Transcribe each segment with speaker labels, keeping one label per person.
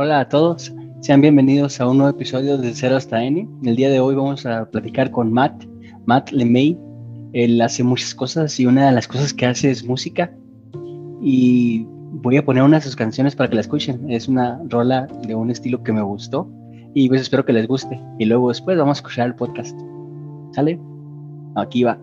Speaker 1: Hola a todos, sean bienvenidos a un nuevo episodio de Cero hasta N. El día de hoy vamos a platicar con Matt, Matt LeMay. Él hace muchas cosas y una de las cosas que hace es música. Y voy a poner una de sus canciones para que la escuchen. Es una rola de un estilo que me gustó y pues espero que les guste. Y luego después vamos a escuchar el podcast. ¿Sale? Aquí va.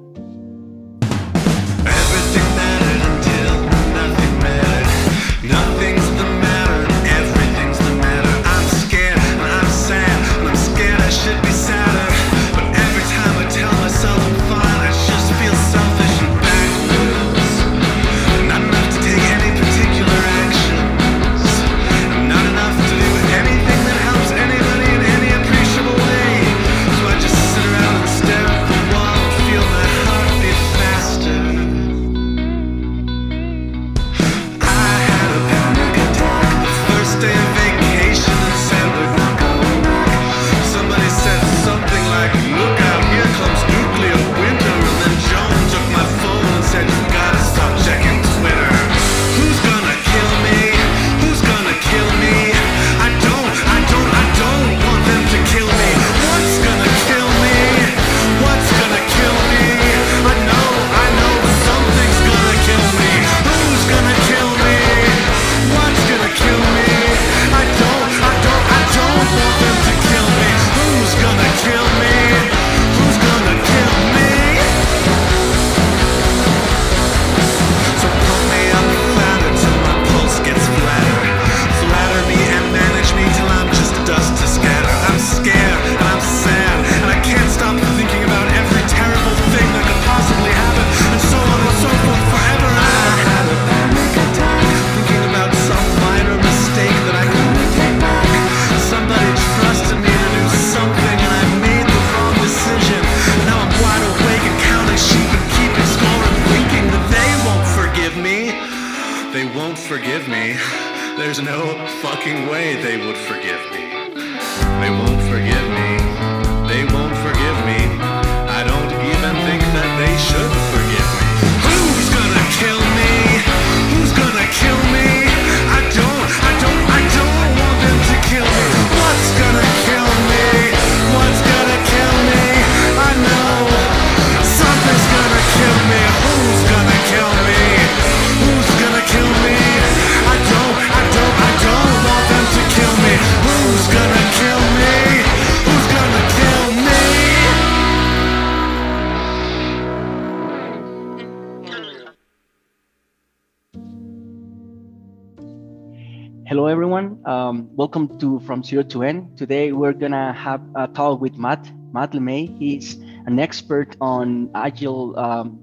Speaker 1: Welcome to From Zero to N. Today, we're gonna have a talk with Matt, Matt LeMay. He's an expert on agile um,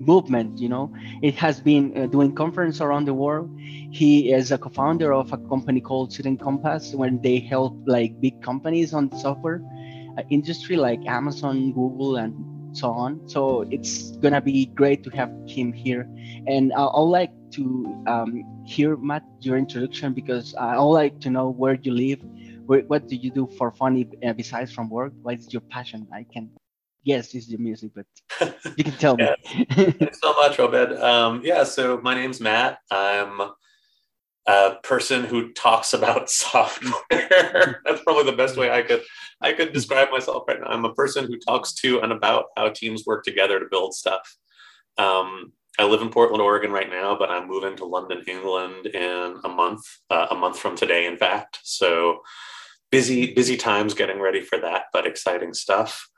Speaker 1: movement. You know, it has been uh, doing conference around the world. He is a co-founder of a company called Sudden Compass, where they help like big companies on software uh, industry like Amazon, Google, and so on. So it's gonna be great to have him here, and uh, I'd like to um, hear Matt your introduction because I would like to know where you live, where, what do you do for fun uh, besides from work? What is your passion? I can guess it's your music, but you can tell
Speaker 2: yeah. me. Thanks so much, Obed. Um, yeah, so my name's Matt. I'm a person who talks about software. That's probably the best way I could I could describe myself right now. I'm a person who talks to and about how teams work together to build stuff. Um, I live in Portland, Oregon right now, but I'm moving to London, England in a month, uh, a month from today, in fact. So busy, busy times getting ready for that, but exciting stuff.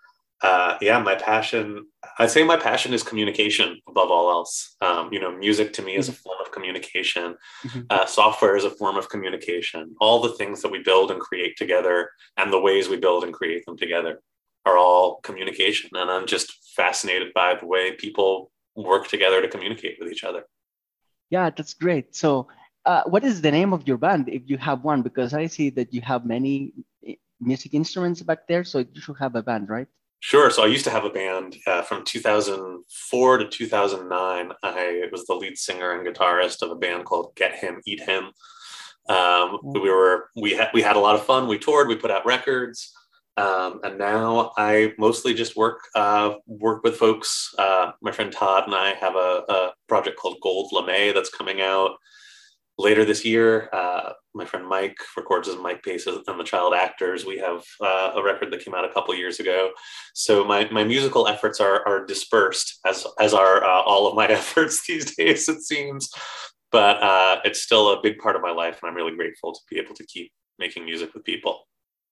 Speaker 2: Uh, yeah, my passion, I'd say my passion is communication above all else. Um, you know, music to me is a mm-hmm. form of communication. Mm-hmm. Uh, software is a form of communication. All the things that we build and create together and the ways we build and create them together are all communication. And I'm just fascinated by the way people work together to communicate with each other.
Speaker 1: Yeah, that's great. So, uh, what is the name of your band if you have one? Because I see that you have many eh, music instruments back there, so you should have a band, right?
Speaker 2: Sure. So I used to have a band uh, from 2004 to 2009. I was the lead singer and guitarist of a band called Get Him, Eat Him. Um, we were we had we had a lot of fun. We toured. We put out records. Um, and now I mostly just work uh, work with folks. Uh, my friend Todd and I have a, a, project called Gold LeMay that's coming out later this year, uh, my friend Mike records as Mike Pace and the Child Actors. We have uh, a record that came out a couple years ago. So my, my musical efforts are, are dispersed, as as are uh, all of my efforts these days. It seems, but uh, it's still a big part of my life, and I'm really grateful to be able to keep making music with people.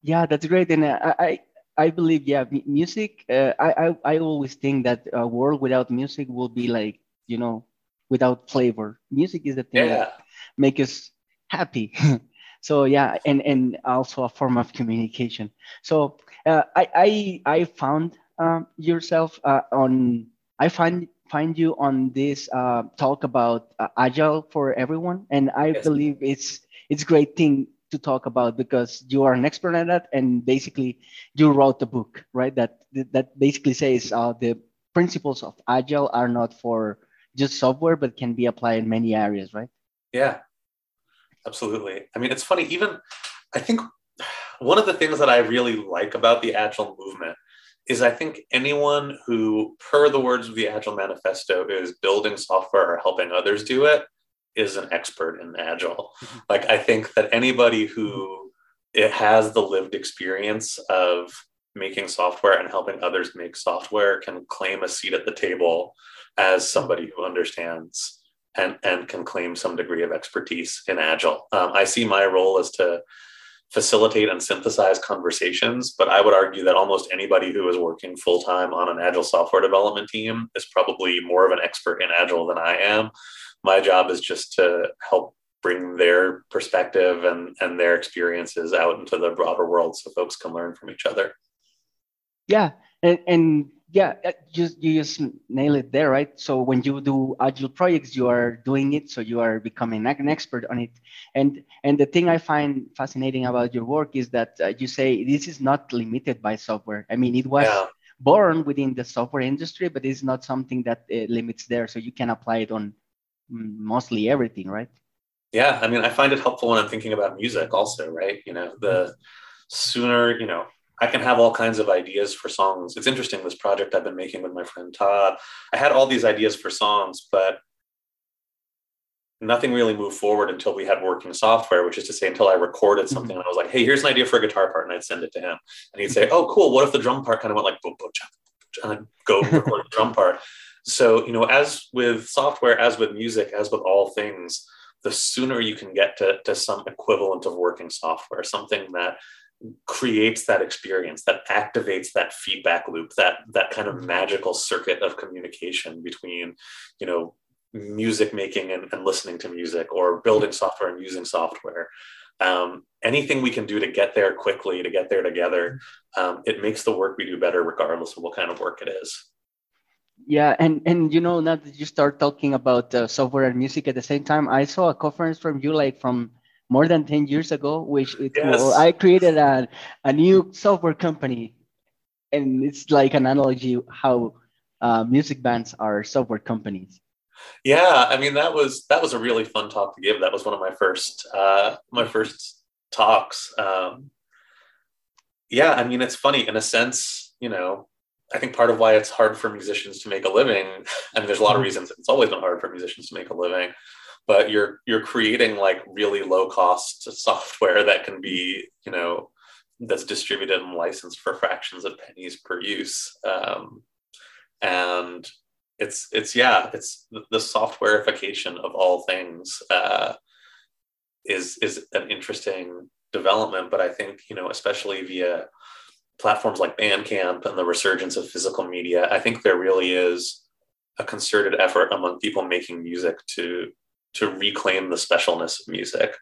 Speaker 3: Yeah, that's great, and uh, I I believe yeah, music. Uh, I, I I always think that a world without music will be like you know without flavor. Music is the thing yeah. that make us happy. so yeah, and and also a form of communication. So uh, I I I found um, yourself uh, on I find find you on this uh, talk about uh, agile for everyone, and I yes. believe it's it's great thing to talk about because you are an expert at that, and basically you wrote the book, right? That that basically says uh, the principles of agile are not for just software, but can be applied in many areas, right?
Speaker 2: Yeah, absolutely. I mean, it's funny, even I think one of the things that I really like about the Agile movement is I think anyone who, per the words of the Agile Manifesto, is building software or helping others do it is an expert in Agile. Mm-hmm. Like, I think that anybody who it has the lived experience of making software and helping others make software can claim a seat at the table as somebody who understands and, and can claim some degree of expertise in Agile. Um, I see my role as to facilitate and synthesize conversations, but I would argue that almost anybody who is working full time on an Agile software development team is probably more of an expert in Agile than I am. My job is just to help bring their perspective and, and their experiences out into the broader world so folks can learn from each other.
Speaker 3: Yeah. And, and yeah uh, just you just nail it there right? So when you do agile projects you are doing it so you are becoming an expert on it. And and the thing i find fascinating about your work is that uh, you say this is not limited by software. I mean it was yeah. born within the software industry but it's not something that uh, limits there so you can apply it on mm, mostly everything right?
Speaker 2: Yeah i mean i find it helpful when i'm thinking about music also right? You know the sooner you know I can have all kinds of ideas for songs. It's interesting, this project I've been making with my friend Todd. I had all these ideas for songs, but nothing really moved forward until we had working software, which is to say, until I recorded mm-hmm. something mm-hmm. and I was like, hey, here's an idea for a guitar part. And I'd send it to him. And he'd say, oh, cool. What if the drum part kind of went like, boom, boom, and I'd go record the drum part. So, you know, as with software, as with music, as with all things, the sooner you can get to, to some equivalent of working software, something that creates that experience that activates that feedback loop that that kind of magical circuit of communication between you know music making and, and listening to music or building software and using software. Um, anything we can do to get there quickly to get there together um, it makes the work we do better regardless of what kind of work it is.
Speaker 3: Yeah and and you know now that you start talking about uh, software and music at the same time i saw a conference from you like from more than 10 years ago, which it, yes. I created a, a new software company. And it's like an analogy how uh, music bands are software companies.
Speaker 2: Yeah, I mean that was that was a really fun talk to give. That was one of my first uh, my first talks. Um, yeah, I mean it's funny in a sense. You know, I think part of why it's hard for musicians to make a living, and there's a lot of mm-hmm. reasons it's always been hard for musicians to make a living, but you're you're creating like really low cost software that can be you know that's distributed and licensed for fractions of pennies per use. Um, and it's it's yeah it's the softwareification of all things uh, is is an interesting development but i think you know especially via platforms like bandcamp and the resurgence of physical media i think there really is a concerted effort among people making music to to reclaim the specialness of music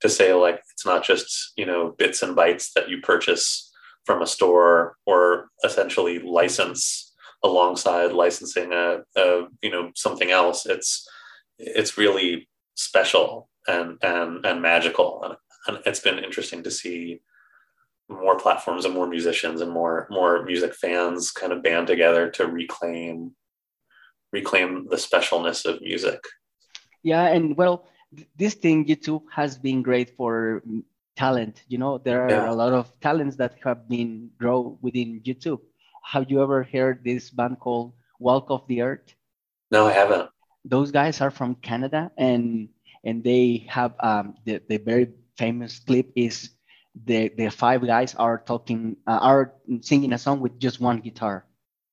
Speaker 2: to say like it's not just you know bits and bytes that you purchase from a store or essentially license alongside licensing a, a you know something else. It's it's really special and and and magical. And, and it's been interesting to see more platforms and more musicians and more more music fans kind of band together to reclaim reclaim the specialness of music
Speaker 3: yeah, and well, this thing YouTube has been great for talent. You know, there are yeah. a lot of talents that have been grow within YouTube. Have you ever heard this band called Walk off the Earth?
Speaker 2: No, I haven't.
Speaker 3: Those guys are from Canada, and and they have um, the the very famous clip is the the five guys are talking uh, are singing a song with just one guitar.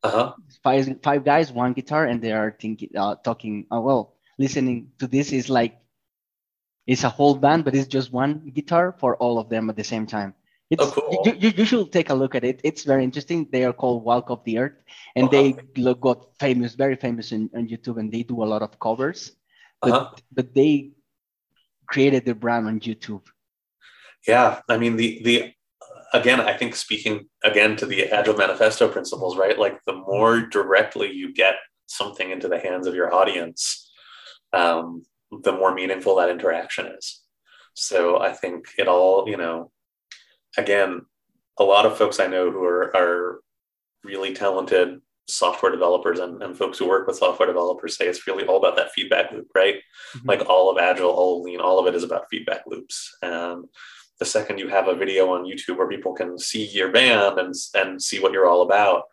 Speaker 2: Uh-huh.
Speaker 3: Five five guys, one guitar, and they are thinking uh, talking. Oh well, listening to this is like it's a whole band, but it's just one guitar for all of them at the same time. It's,
Speaker 2: Oh, cool.
Speaker 3: you, you, you should take a look at it. It's very interesting. They are called Walk off the Earth, and they look, got famous, very famous in, on YouTube, and they do a lot of covers. But,
Speaker 2: Uh-huh.
Speaker 3: but they created their brand on YouTube.
Speaker 2: Yeah, I mean the the again, I think speaking again to the Agile Manifesto principles, right? Like the more directly you get something into the hands of your audience, um, the more meaningful that interaction is. So I think it all, you know, again, a lot of folks I know who are are really talented software developers and, and folks who work with software developers say it's really all about that feedback loop, right?
Speaker 3: Mhm.
Speaker 2: Like all of Agile, all of Lean, all of it is about feedback loops. And the second you have a video on YouTube where people can see your band and, and see what you're all about,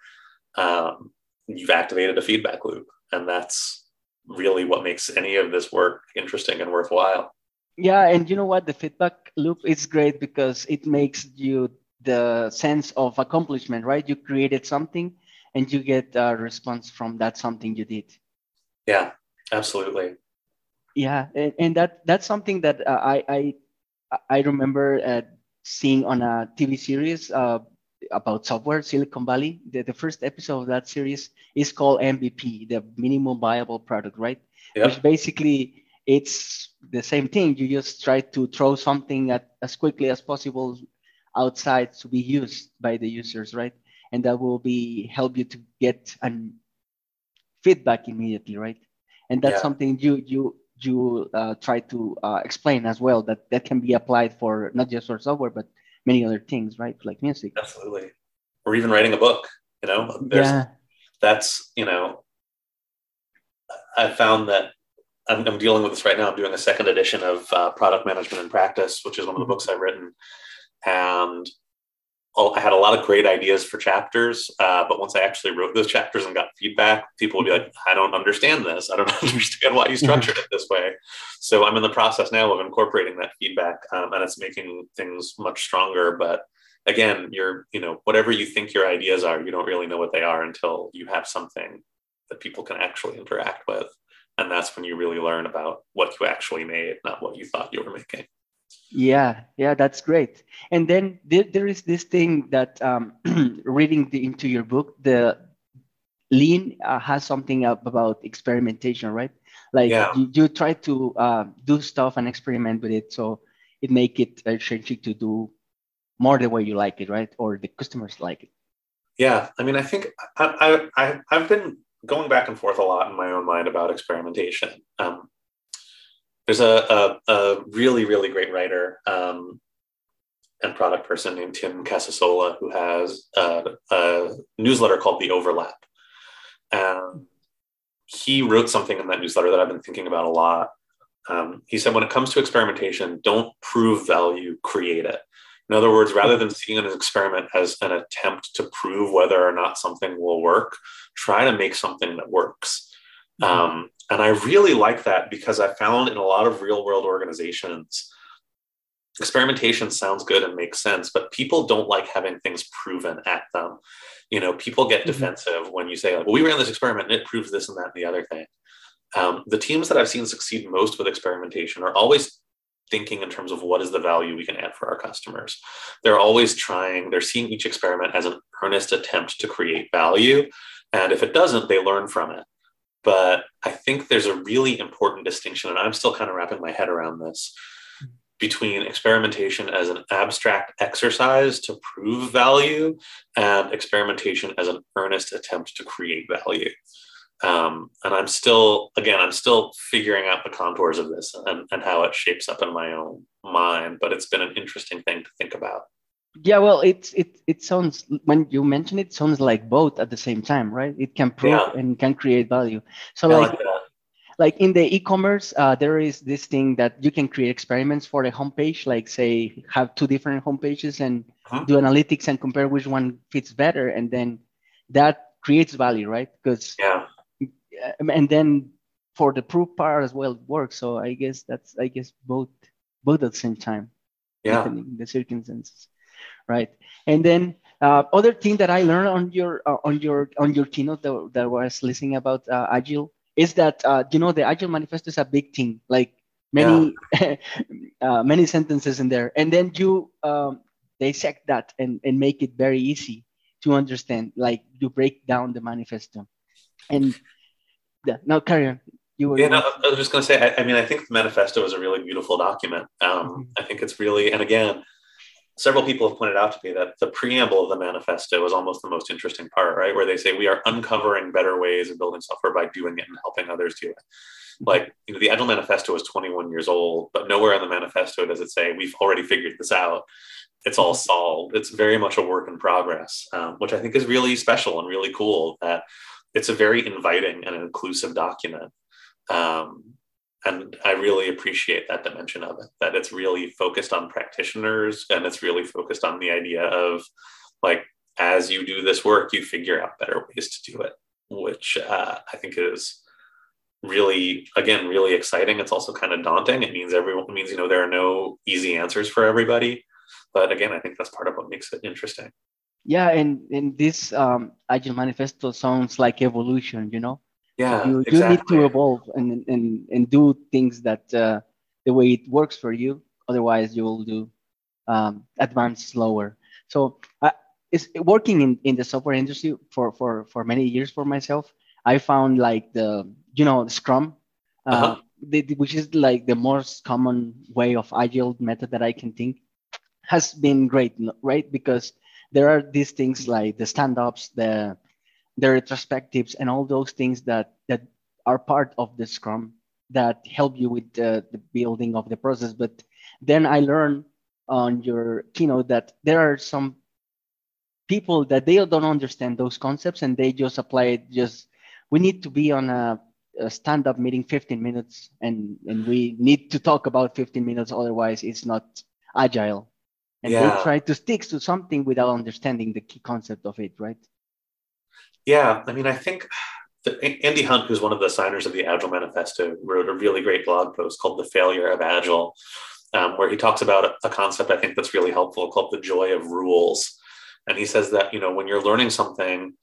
Speaker 2: um, you've activated a feedback loop. And that's really what makes any of this work interesting and worthwhile.
Speaker 3: Yeah, and you know what? The feedback loop is great because it makes you the sense of accomplishment, right? You created something and you get a response from that something you did.
Speaker 2: Yeah, absolutely.
Speaker 3: Yeah, and, and that that's something that uh, I I I remember uh, seeing on a TV series uh, about software, Silicon Valley. The, the first episode of that series is called MVP, the minimum viable product, right?
Speaker 2: Yep.
Speaker 3: Which basically it's the same thing. You just try to throw something at as quickly as possible outside to be used by the users, right? And that will be help you to get an feedback immediately, right? And that's
Speaker 2: Yeah.
Speaker 3: something you you you uh, try to uh, explain as well that that can be applied for not just for software but many other things, right? Like music.
Speaker 2: Absolutely. Or even writing a book, you know, there's
Speaker 3: yeah.
Speaker 2: that's you know i found that I'm, I'm dealing with this right now i'm doing a second edition of uh, product management and practice which is one of the
Speaker 3: Mhm.
Speaker 2: books i've written and i had a lot of great ideas for chapters uh, but once i actually wrote those chapters and got feedback people would be like i don't understand this. I don't understand why you structured it this way. So i'm in the process now of incorporating that feedback um, and it's making things much stronger but again you're you know whatever you think your ideas are you don't really know what they are until you have something that people can actually interact with and that's when you really learn about what you actually made not what you thought you were making
Speaker 3: Yeah, yeah, that's great. And then there, there is this thing that um, reading the, into your book, the lean uh, has something up about experimentation, right? Like
Speaker 2: Yeah.
Speaker 3: you, you try to uh, do stuff and experiment with it, so it make it uh, changing to do more the way you like it, right? Or the customers like it.
Speaker 2: yeah i mean i think I, I, I, i've been going back and forth a lot in my own mind about experimentation um, there's a, a, a really really great writer um, and product person named tim casasola who has a, a newsletter called the overlap. And he wrote something in that newsletter that i've been thinking about a lot. Um, he said when it comes to experimentation don't prove value create it. In other words rather than seeing an experiment as an attempt to prove whether or not something will work try to make something that works. Um, and I really like that because I found in a lot of real world organizations, experimentation sounds good and makes sense, but people don't like having things proven at them. You know, people get
Speaker 3: Mhm.
Speaker 2: defensive when you say, like, well, we ran this experiment and it proves this and that and the other thing. Um, the teams that I've seen succeed most with experimentation are always thinking in terms of what is the value we can add for our customers. They're always trying, they're seeing each experiment as an earnest attempt to create value. And if it doesn't, they learn from it. But I think there's a really important distinction, and I'm still kind of wrapping my head around this between experimentation as an abstract exercise to prove value and experimentation as an earnest attempt to create value. Um, and I'm still, again, I'm still figuring out the contours of this and, and how it shapes up in my own mind, but it's been an interesting thing to think about.
Speaker 3: Yeah, well, it's it it sounds when you mention it, sounds like both at the same time, right? It can prove
Speaker 2: Yeah.
Speaker 3: and can create value. So like
Speaker 2: like
Speaker 3: like in the e-commerce, uh, there is this thing that you can create experiments for a homepage, like say have two different homepages and
Speaker 2: Mhm.
Speaker 3: do analytics and compare which one fits better, and then that creates value, right? Because
Speaker 2: Yeah.
Speaker 3: and then for the proof part as well it works. So I guess that's I guess both both at the same time.
Speaker 2: Yeah.
Speaker 3: The circumstances, right? And then uh, other thing that I learned on your uh, on your on your keynote that, that was listening about uh, agile is that uh, you know the agile manifesto is a big thing, like many yeah. Uh, many sentences in there, and then you um, dissect that and, and make it very easy to understand. Like you break down the manifesto, and yeah, now carry on.
Speaker 2: You were. Yeah, no, I was just going to say. I, I, mean, I think the manifesto is a really beautiful document. Um, mm-hmm. I think it's really, and again, several people have pointed out to me that the preamble of the manifesto is almost the most interesting part, right? Where they say we are uncovering better ways of building software by doing it and helping others do it. Mm-hmm. Like, you know, the Agile Manifesto is 21 years old, but nowhere in the manifesto does it say we've already figured this out. It's all mm-hmm. solved. It's very much a work in progress, um, which I think is really special and really cool. That it's a very inviting and inclusive document. Um, and I really appreciate that dimension of it, that it's really focused on practitioners and it's really focused on the idea of like, as you do this work, you figure out better ways to do it, which uh, I think is really, again, really exciting. It's also kind of daunting. It means everyone, means, you know, there are no easy answers for everybody. But again, I think that's part of what makes it interesting.
Speaker 3: Yeah, and, and this um, Agile Manifesto sounds like evolution, you know?
Speaker 2: Yeah,
Speaker 3: you, exactly. you need to evolve and, and, and do things that uh, the way it works for you. Otherwise, you will do um, advance slower. So uh, it's working in, in the software industry for, for, for many years for myself. I found like the, you know, Scrum, uh, uh-huh. the, which is like the most common way of agile method that I can think has been great, right? Because there are these things like the stand-ups, the the retrospectives, and all those things that that are part of the Scrum that help you with the, the building of the process. But then I learned on your keynote that there are some people that they don't understand those concepts and they just apply it just we need to be on a, a stand-up meeting 15 minutes and and we need to talk about 15 minutes otherwise it's not agile and yeah. they try to stick to something without understanding the key concept of it right
Speaker 2: yeah i mean i think andy hunt who's one of the signers of the agile manifesto wrote a really great blog post called the failure of agile um, where he talks about a concept i think that's really helpful called the joy of rules. And he says that you know when you're learning something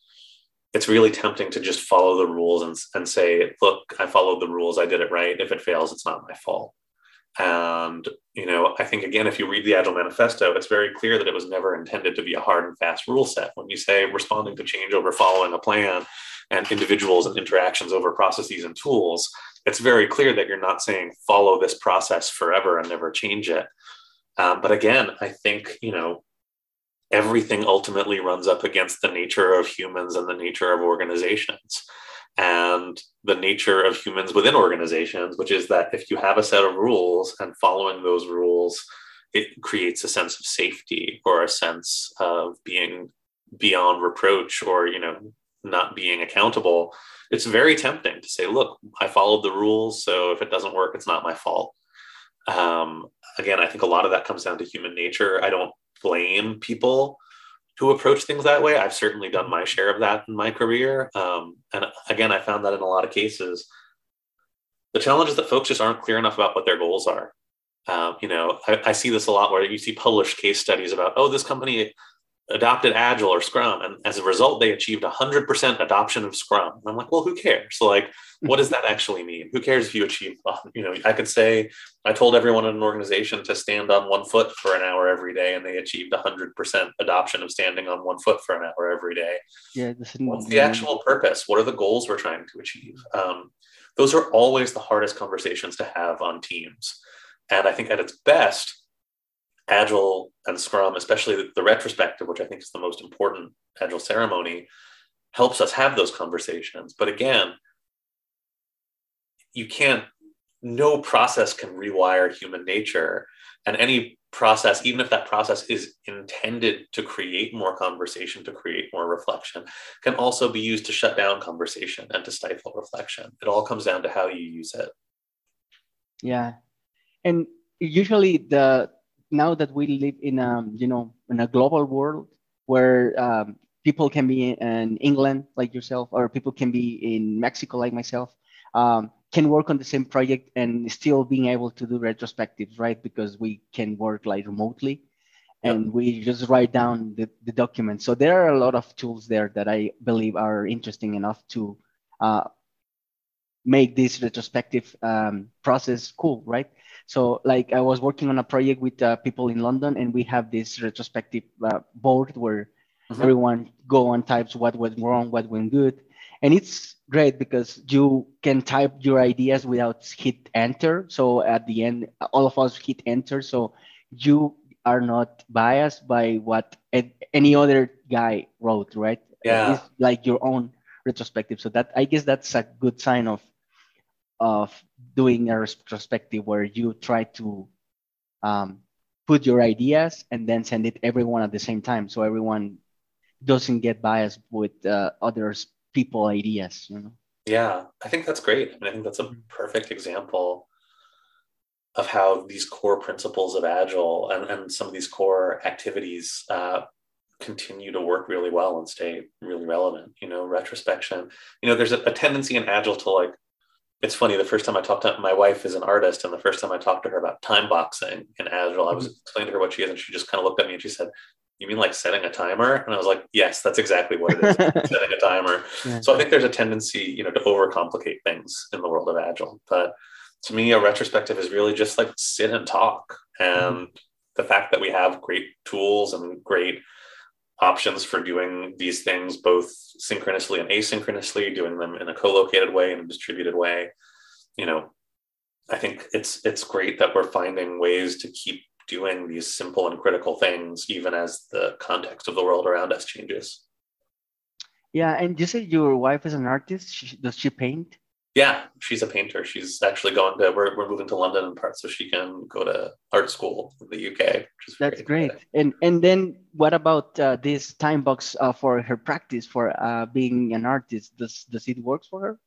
Speaker 2: it's really tempting to just follow the rules and, and say look i followed the rules i did it right. If it fails it's not my fault and, you know, I think again, if you read the Agile Manifesto, it's very clear that it was never intended to be a hard and fast rule set. When you say responding to change over following a plan and individuals and interactions over processes and tools, it's very clear that you're not saying follow this process forever and never change it. Um, but again, I think, you know, everything ultimately runs up against the nature of humans and the nature of organizations and the nature of humans within organizations, which is that if you have a set of rules and following those rules, it creates a sense of safety or a sense of being beyond reproach or, you know, not being accountable. It's very tempting to say, look, I followed the rules. So if it doesn't work, it's not my fault. Um, again, I think a lot of that comes down to human nature. I don't blame people who approach things that way. I've certainly done my share of that in my career. Um, and again, I found that in a lot of cases. The challenge is that folks just aren't clear enough about what their goals are. Um, you know, I, I, see this a lot where you see published case studies about, oh, this company adopted Agile or Scrum, and as a result, they achieved 100% adoption of Scrum. And I'm like, well, who cares? So, like, what does that actually mean? Who cares if you achieve? You know, I could say I told everyone in an organization to stand on one foot for an hour every day, and they achieved 100% adoption of standing on one foot for an hour every day.
Speaker 3: Yeah,
Speaker 2: what's the actual purpose? What are the goals we're trying to achieve? Um, those are always the hardest conversations to have on teams. And I think at its best, Agile and Scrum, especially the, retrospective, which I think is the most important Agile ceremony, helps us have those conversations. But again, you can't, no process can rewire human nature. And any process, even if that process is intended to create more conversation, to create more reflection, can also be used to shut down conversation and to stifle reflection. It all comes down to how you use it.
Speaker 3: Yeah. And usually the now that we live in a you know in a global world where um, people can be in England like yourself or people can be in Mexico like myself, um, can work on the same project and still being able to do retrospectives, right? Because we can work like remotely and yep. we just write down the, the document. So there are a lot of tools there that I believe are interesting enough to uh, make this retrospective um, process cool, right? So like I was working on a project with uh, people in London and we have this retrospective uh, board where mm-hmm. everyone go and types what went wrong, what went good. And it's great because you can type your ideas without hit enter. So at the end, all of us hit enter. So you are not biased by what any other guy wrote, right?
Speaker 2: Yeah.
Speaker 3: It's like your own retrospective. So that I guess that's a good sign of of doing a retrospective where you try to um, put your ideas and then send it everyone at the same time, so everyone doesn't get biased with uh, others people ideas. You know.
Speaker 2: Yeah, I think that's great. I mean, I think that's a mm-hmm. perfect example of how these core principles of agile and, and some of these core activities uh, continue to work really well and stay really relevant you know retrospection you know there's a, a, tendency in agile to like it's funny the first time i talked to my wife is an artist and the first time i talked to her about time boxing in agile i was mm-hmm. explaining to her what she is and she just kind of looked at me and she said you mean like setting a timer and i was like yes that's exactly what it is setting a timer yeah. so i think there's a tendency you know to overcomplicate things in the world of agile but to me, a retrospective is really just like sit and talk. And mm-hmm. the fact that we have great tools and great options for doing these things both synchronously and asynchronously, doing them in a co-located way and a distributed way, you know, I think it's it's great that we're finding ways to keep doing these simple and critical things even as the context of the world around us changes.
Speaker 3: Yeah, and you said your wife is an artist. She, does she paint?
Speaker 2: Yeah, she's a painter. She's actually going to. We're, we're moving to London in part so she can go to art school in the UK.
Speaker 3: That's great. great. And and then what about uh, this time box uh, for her practice for uh, being an artist? Does does it work for her?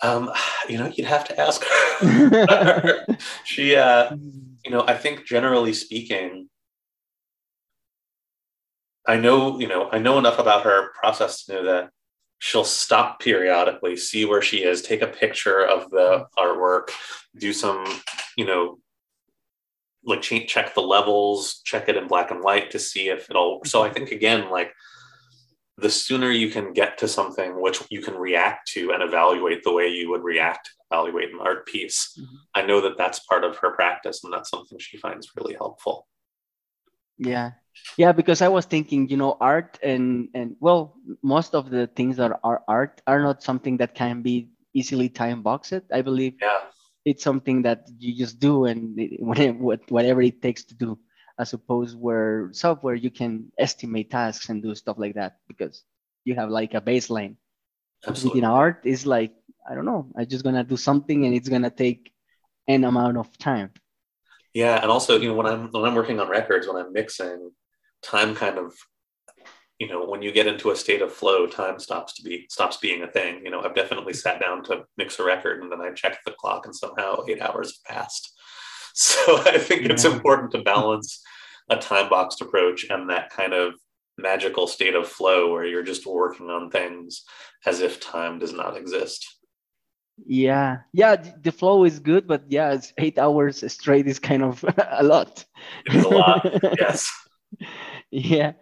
Speaker 2: Um, you know, you'd have to ask her. she, uh, you know, I think generally speaking, I know, you know, I know enough about her process to know that she'll stop periodically, see where she is, take a picture of the artwork, do some, you know, like check the levels, check it in black and white to see if it'll. So I think again, like the sooner you can get to something which you can react to and evaluate the way you would react evaluate an art piece mm-hmm. i know that that's part of her practice and that's something she finds really helpful
Speaker 3: yeah. Yeah because i was thinking you know art and and well most of the things that are art are not something that can be easily time boxed i believe.
Speaker 2: Yeah.
Speaker 3: It's something that you just do and whatever, whatever it takes to do as opposed where software you can estimate tasks and do stuff like that because you have like a baseline. Absolutely. in art is like i don't know i'm just gonna do something and it's gonna take an amount of time
Speaker 2: yeah and also you know when i'm when i'm working on records when i'm mixing time kind of you know when you get into a state of flow time stops to be stops being a thing. You know i've definitely sat down to mix a record and then i checked the clock and somehow eight hours have passed. So i think yeah. it's important to balance a time boxed approach and that kind of magical state of flow where you're just working on things as if time does not exist
Speaker 3: yeah. Yeah the flow is good but yeah it's eight hours straight is kind of a lot.
Speaker 2: It's a lot yes.
Speaker 3: Yeah.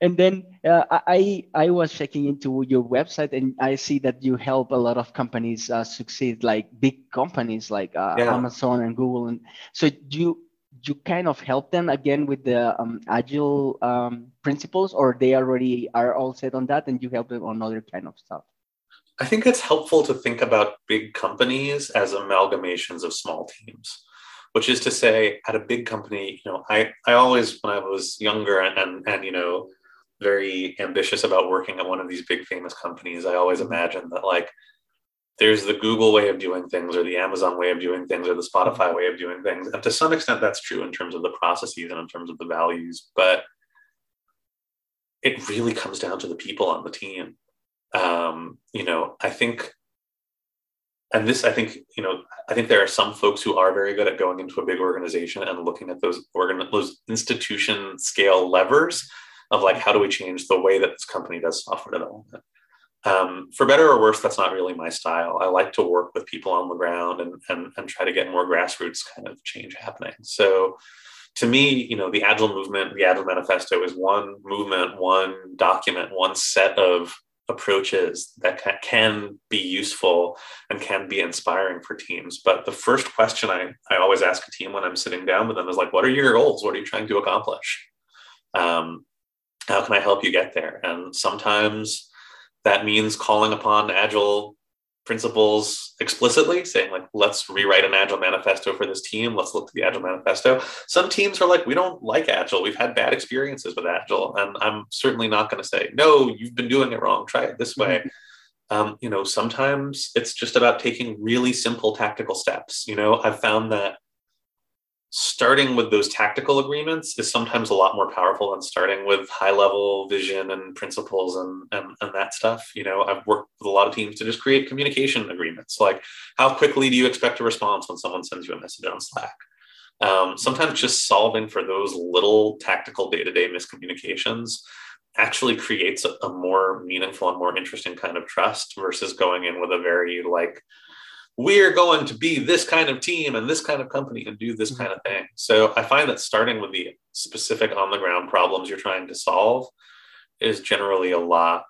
Speaker 3: And then uh, i i was checking into your website and i see that you help a lot of companies uh, succeed like big companies like uh, yeah. amazon and google. And so you you kind of help them again with the um, agile um, principles or they already are all set on that and you help them on other kind of stuff
Speaker 2: i think it's helpful to think about big companies as amalgamations of small teams which is to say at a big company you know i i always when i was younger and and, and you know very ambitious about working at one of these big famous companies i always imagined that like there's the google way of doing things or the amazon way of doing things or the spotify way of doing things. And to some extent that's true in terms of the processes and in terms of the values but it really comes down to the people on the team um, you know i think and this i think you know i think there are some folks who are very good at going into a big organization and looking at those organ those institution scale levers of like how do we change the way that this company does software development Um, for better or worse, that's not really my style. I like to work with people on the ground and, and, and try to get more grassroots kind of change happening. So to me, you know, the Agile movement, the Agile Manifesto is one movement, one document, one set of approaches that can be useful and can be inspiring for teams. But the first question I, I always ask a team when I'm sitting down with them is like, what are your goals? What are you trying to accomplish? Um, how can I help you get there? And sometimes that means calling upon Agile principles explicitly, saying like, let's rewrite an Agile manifesto for this team. Let's look to the Agile manifesto. Some teams are like, we don't like Agile. We've had bad experiences with Agile, and I'm certainly not going to say no. You've been doing it wrong. Try it this way. Mm-hmm. Um, you know, sometimes it's just about taking really simple tactical steps. You know, I've found that starting with those tactical agreements is sometimes a lot more powerful than starting with high level vision and principles and, and, and that stuff. You know, I've worked with a lot of teams to just create communication agreements. Like, how quickly do you expect a response when someone sends you a message on Slack? Um, sometimes just solving for those little tactical day to day miscommunications actually creates a, a more meaningful and more interesting kind of trust versus going in with a very like we're going to be this kind of team and this kind of company and do this kind of thing. So I find that starting with the specific on the ground problems you're trying to solve is generally a lot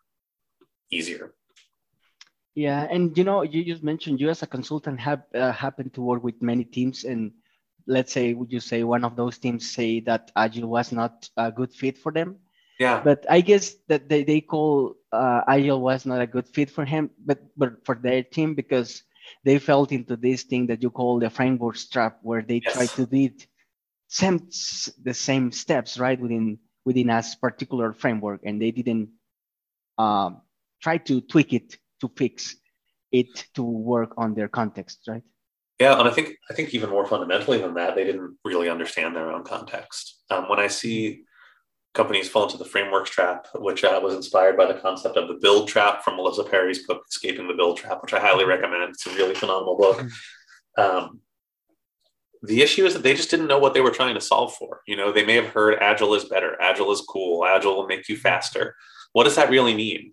Speaker 2: easier.
Speaker 3: Yeah, and you know, you just mentioned you as a consultant have uh, happened to work with many teams, and let's say, would you say one of those teams say that Agile was not a good fit for them?
Speaker 2: Yeah.
Speaker 3: But I guess that they, they call uh, Agile was not a good fit for him, but but for their team because they fell into this thing that you call the framework trap, where they yes. try to do same, the same steps right within within a particular framework, and they didn't um, try to tweak it to fix it to work on their context, right?
Speaker 2: Yeah, and I think I think even more fundamentally than that, they didn't really understand their own context. Um, when I see companies fall into the frameworks trap, which uh, was inspired by the concept of the build trap from Melissa Perri's book, Escaping the Build Trap, which I highly recommend. It's a really phenomenal book. Mm-hmm. Um, the issue is that they just didn't know what they were trying to solve for. You know, they may have heard agile is better, agile is cool, agile will make you faster. What does that really mean?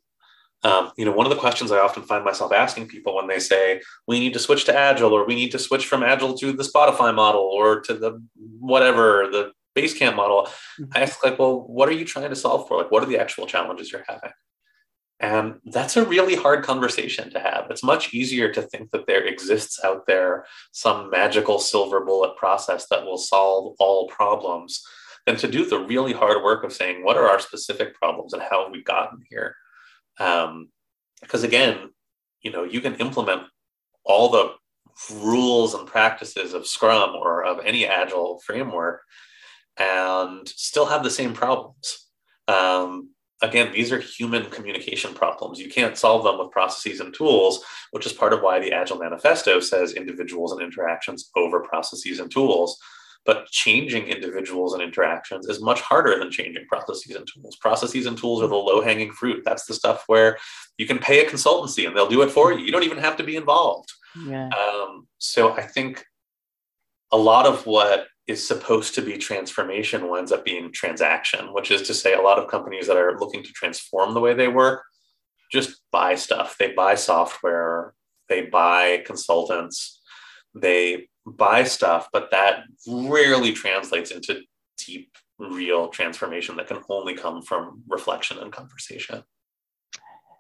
Speaker 2: Um, you know, one of the questions I often find myself asking people when they say we need to switch to agile or we need to switch from agile to the Spotify model or to the whatever the Basecamp model, mm-hmm. I ask like, well, what are you trying to solve for? Like, what are the actual challenges you're having? And that's a really hard conversation to have. It's much easier to think that there exists out there some magical silver bullet process that will solve all problems than to do the really hard work of saying, what are our specific problems and how have we gotten here? Um, because again, you know, you can implement all the rules and practices of Scrum or of any agile framework and still have the same problems. Um, again, these are human communication problems. You can't solve them with processes and tools, which is part of why the Agile Manifesto says individuals and interactions over processes and tools. But changing individuals and interactions is much harder than changing processes and tools. Processes and tools are the low hanging fruit. That's the stuff where you can pay a consultancy and they'll do it for you. You don't even have to be involved.
Speaker 3: Yeah.
Speaker 2: Um, so I think a lot of what is supposed to be transformation winds up being transaction, which is to say, a lot of companies that are looking to transform the way they work just buy stuff. They buy software, they buy consultants, they buy stuff, but that rarely translates into deep, real transformation that can only come from reflection and conversation.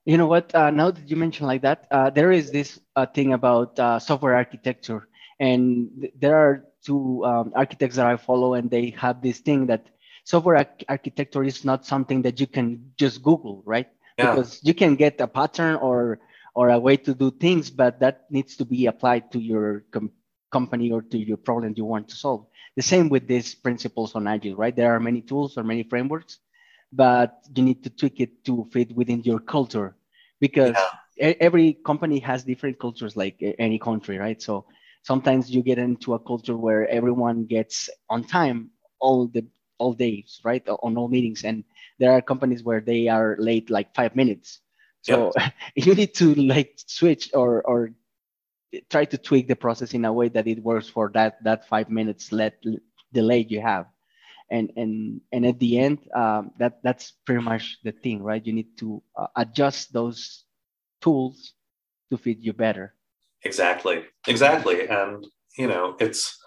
Speaker 3: You know what? Uh, now that you mention like that, uh, there is this uh, thing about uh, software architecture, and th- there are two um, architects that I follow, and they have this thing that software arch- architecture is not something that you can just Google, right? Yeah. Because you can get a pattern or or a way to do things, but that needs to be applied to your com- company or to your problem you want to solve. The same with these principles on Agile, right? There are many tools or many frameworks, but you need to tweak it to fit within your culture because yeah. every company has different cultures like any country, right? So sometimes you get into a culture where everyone gets on time all the all days, right? On all meetings. And there are companies where they are late like five minutes. So yep. you need to like switch or or try to tweak the process in a way that it works for that that five minutes let delay you have. And and and at the end, um, that that's pretty much the thing, right? You need to uh, adjust those tools to fit you better.
Speaker 2: Exactly. Exactly. And you know, it's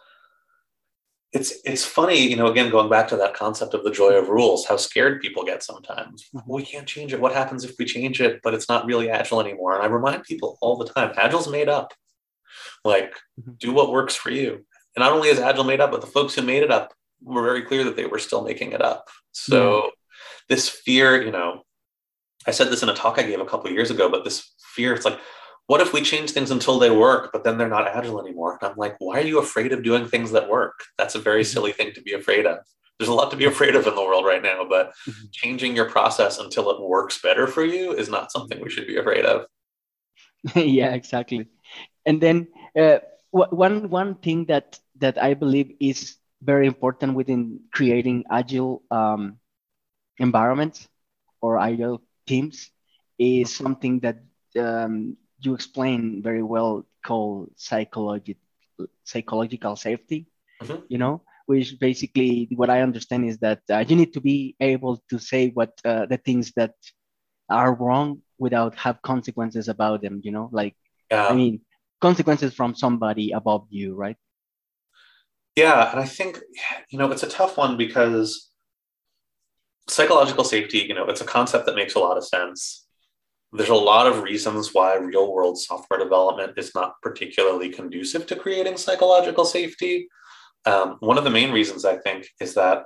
Speaker 2: it's it's funny, you know, again going back to that concept of the joy of rules, how scared people get sometimes. Mm-hmm. We can't change it. What happens if we change it, but it's not really agile anymore? And I remind people all the time, agile's made up. Like, mm-hmm. do what works for you. And not only is agile made up, but the folks who made it up were very clear that they were still making it up. So yeah. this fear, you know, I said this in a talk I gave a couple years ago, but this fear, it's like, what if we change things until they work, but then they're not agile anymore? And I'm like, why are you afraid of doing things that work? That's a very mm-hmm. silly thing to be afraid of. There's a lot to be afraid of in the world right now, but mm-hmm. changing your process until it works better for you is not something we should be afraid of.
Speaker 3: yeah, exactly. And then uh, one one thing that that I believe is very important within creating agile um, environments or agile teams is mm-hmm. something that um, you explain very well called psychological psychological safety mm-hmm. you know which basically what i understand is that uh, you need to be able to say what uh, the things that are wrong without have consequences about them you know like yeah. i mean consequences from somebody above you right
Speaker 2: yeah and i think you know it's a tough one because psychological safety you know it's a concept that makes a lot of sense there's a lot of reasons why real world software development is not particularly conducive to creating psychological safety. Um, one of the main reasons I think is that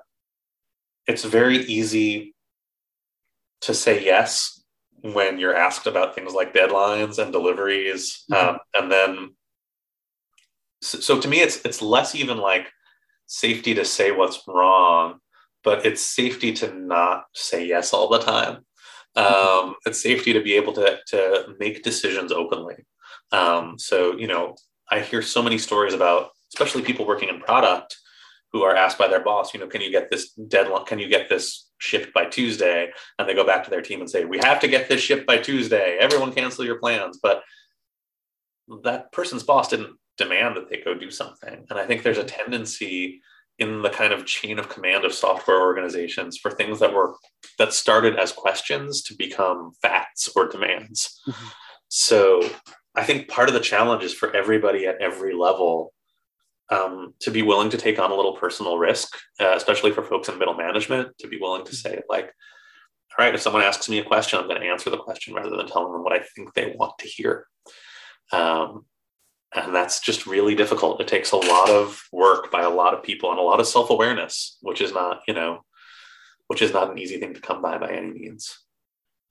Speaker 2: it's very easy to say yes when you're asked about things like deadlines and deliveries. Mm-hmm. Um, and then, so, so to me, it's, it's less even like safety to say what's wrong, but it's safety to not say yes all the time um, it's safety to be able to, to make decisions openly. Um, so, you know, I hear so many stories about, especially people working in product who are asked by their boss, you know, can you get this deadline? Can you get this shipped by Tuesday? And they go back to their team and say, we have to get this shipped by Tuesday. Everyone cancel your plans. But that person's boss didn't demand that they go do something. And I think there's a tendency in the kind of chain of command of software organizations for things that were that started as questions to become facts or demands. Mm-hmm. So I think part of the challenge is for everybody at every level um, to be willing to take on a little personal risk, uh, especially for folks in middle management, to be willing to say, like, all right, if someone asks me a question, I'm going to answer the question rather than telling them what I think they want to hear. Um, and that's just really difficult. It takes a lot of work by a lot of people and a lot of self-awareness which is not you know which is not an easy thing to come by by any means.